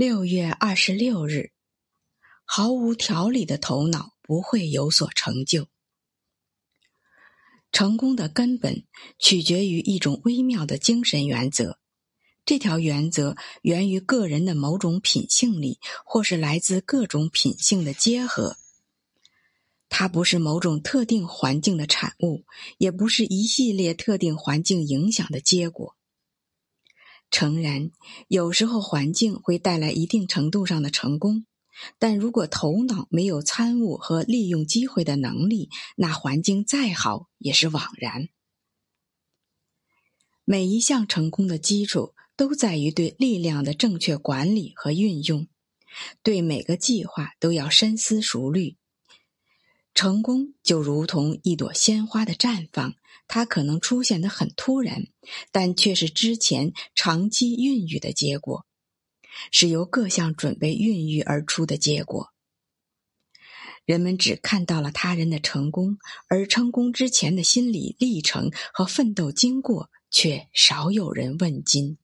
六月二十六日，毫无条理的头脑不会有所成就。成功的根本取决于一种微妙的精神原则，这条原则源于个人的某种品性里，或是来自各种品性的结合。它不是某种特定环境的产物，也不是一系列特定环境影响的结果。诚然，有时候环境会带来一定程度上的成功，但如果头脑没有参悟和利用机会的能力，那环境再好也是枉然。每一项成功的基础都在于对力量的正确管理和运用，对每个计划都要深思熟虑。成功就如同一朵鲜花的绽放。它可能出现的很突然，但却是之前长期孕育的结果，是由各项准备孕育而出的结果。人们只看到了他人的成功，而成功之前的心理历程和奋斗经过却少有人问津。